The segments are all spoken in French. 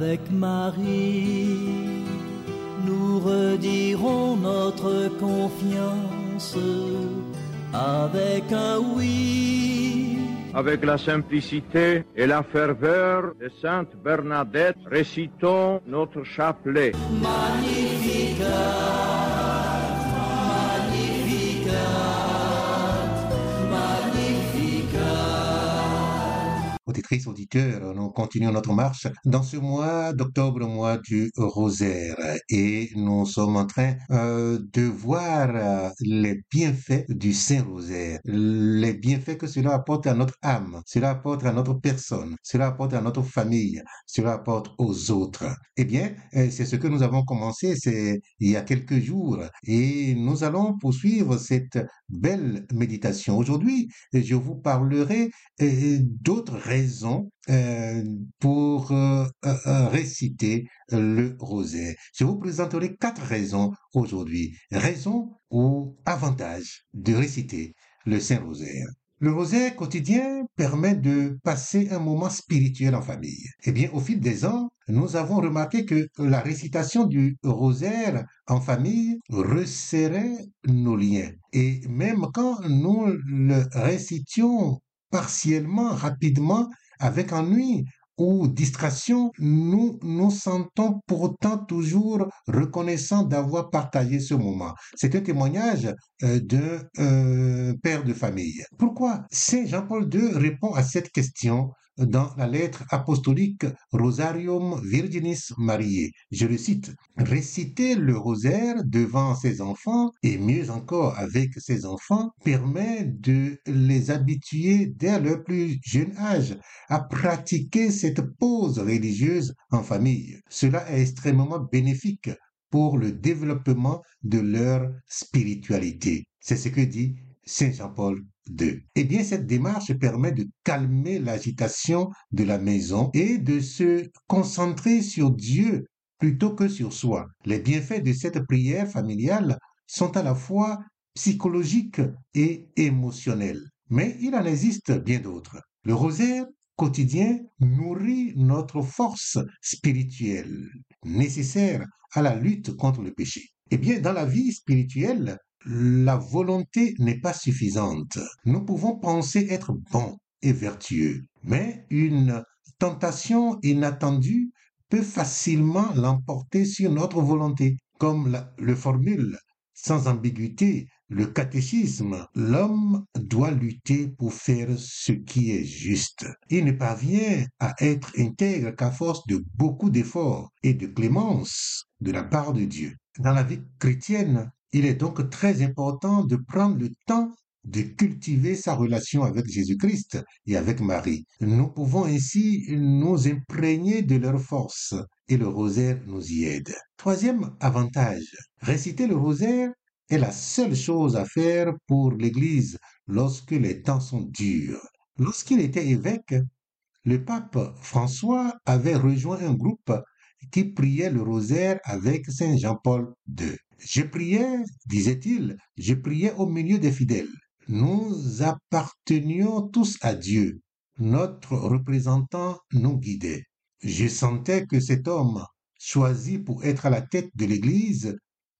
Avec Marie, nous redirons notre confiance avec un oui. Avec la simplicité et la ferveur de Sainte Bernadette, récitons notre chapelet. Auditrices, auditeurs, nous continuons notre marche dans ce mois d'octobre, mois du rosaire, et nous sommes en train euh, de voir euh, les bienfaits du Saint Rosaire, les bienfaits que cela apporte à notre âme, cela apporte à notre personne, cela apporte à notre famille, cela apporte aux autres. Eh bien, euh, c'est ce que nous avons commencé, il y a quelques jours, et nous allons poursuivre cette belle méditation. Aujourd'hui, je vous parlerai d'autres raisons euh, pour euh, euh, réciter le rosaire. Je vous présenterai quatre raisons aujourd'hui. Raisons ou avantages de réciter le Saint Rosaire. Le rosaire quotidien permet de passer un moment spirituel en famille. Eh bien, au fil des ans, nous avons remarqué que la récitation du rosaire en famille resserrait nos liens. Et même quand nous le récitions partiellement, rapidement, avec ennui ou distraction, nous nous sentons pourtant toujours reconnaissants d'avoir partagé ce moment. C'est un témoignage euh, d'un euh, père de famille. Pourquoi Saint Jean-Paul II répond à cette question dans la lettre apostolique Rosarium Virginis Mariae. Je le cite. Réciter le rosaire devant ses enfants et mieux encore avec ses enfants permet de les habituer dès leur plus jeune âge à pratiquer cette pause religieuse en famille. Cela est extrêmement bénéfique pour le développement de leur spiritualité. C'est ce que dit Saint Jean-Paul Eh bien, cette démarche permet de calmer l'agitation de la maison et de se concentrer sur Dieu plutôt que sur soi. Les bienfaits de cette prière familiale sont à la fois psychologiques et émotionnels. Mais il en existe bien d'autres. Le rosaire quotidien nourrit notre force spirituelle nécessaire à la lutte contre le péché. Eh bien, dans la vie spirituelle, la volonté n'est pas suffisante. Nous pouvons penser être bons et vertueux, mais une tentation inattendue peut facilement l'emporter sur notre volonté, comme le formule sans ambiguïté le catéchisme. L'homme doit lutter pour faire ce qui est juste. Il ne parvient à être intègre qu'à force de beaucoup d'efforts et de clémence de la part de Dieu. Dans la vie chrétienne, il est donc très important de prendre le temps de cultiver sa relation avec Jésus-Christ et avec Marie. Nous pouvons ainsi nous imprégner de leur force et le rosaire nous y aide. Troisième avantage, réciter le rosaire est la seule chose à faire pour l'Église lorsque les temps sont durs. Lorsqu'il était évêque, le pape François avait rejoint un groupe qui priait le rosaire avec Saint Jean-Paul II. Je priais, disait-il, je priais au milieu des fidèles. Nous appartenions tous à Dieu. Notre représentant nous guidait. Je sentais que cet homme, choisi pour être à la tête de l'Église,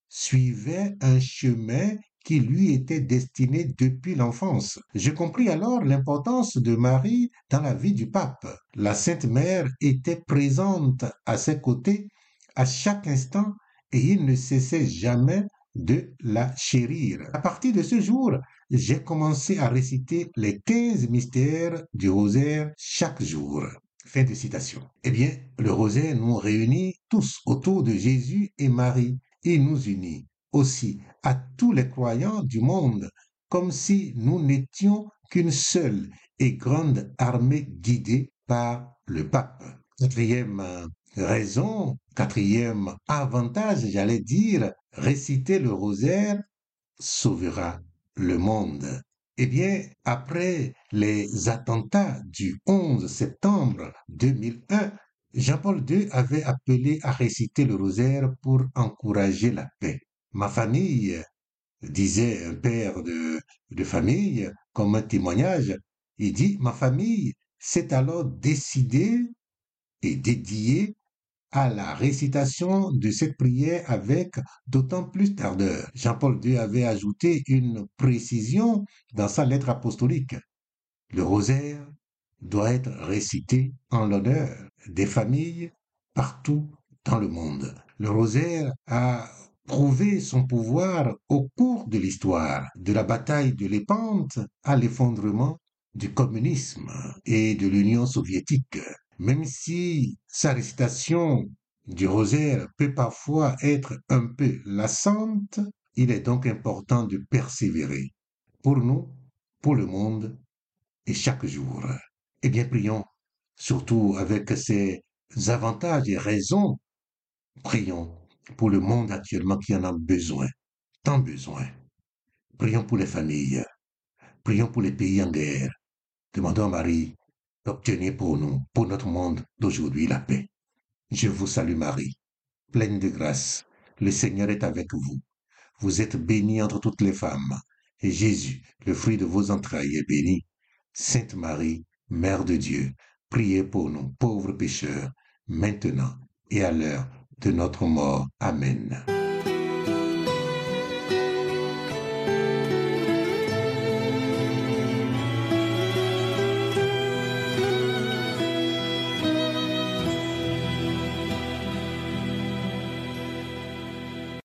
suivait un chemin qui lui était destiné depuis l'enfance. Je compris alors l'importance de Marie dans la vie du pape. La Sainte Mère était présente à ses côtés à chaque instant et il ne cessait jamais de la chérir. À partir de ce jour, j'ai commencé à réciter les 15 mystères du rosaire chaque jour. Fin de citation. Eh bien, le rosaire nous réunit tous autour de Jésus et Marie et nous unit aussi à tous les croyants du monde, comme si nous n'étions qu'une seule et grande armée guidée par le pape. Quatrième euh, raison, quatrième avantage, j'allais dire, réciter le rosaire sauvera le monde. Eh bien, après les attentats du 11 septembre 2001, Jean-Paul II avait appelé à réciter le rosaire pour encourager la paix. Ma famille, disait un père de, de famille, comme un témoignage, il dit, ma famille s'est alors décidée et dédiée à la récitation de cette prière avec d'autant plus d'ardeur. Jean-Paul II avait ajouté une précision dans sa lettre apostolique. Le rosaire doit être récité en l'honneur des familles partout dans le monde. Le rosaire a prouvé son pouvoir au cours de l'histoire, de la bataille de l'épante à l'effondrement du communisme et de l'Union soviétique. Même si sa récitation du rosaire peut parfois être un peu lassante, il est donc important de persévérer pour nous, pour le monde et chaque jour. Eh bien, prions, surtout avec ces avantages et raisons. Prions pour le monde actuellement qui en a besoin, tant besoin. Prions pour les familles. Prions pour les pays en guerre. Demandons à Marie d'obtenir pour nous, pour notre monde d'aujourd'hui, la paix. Je vous salue Marie, pleine de grâce. Le Seigneur est avec vous. Vous êtes bénie entre toutes les femmes, et Jésus, le fruit de vos entrailles, est béni. Sainte Marie, Mère de Dieu, priez pour nous pauvres pécheurs, maintenant et à l'heure de notre mort. Amen.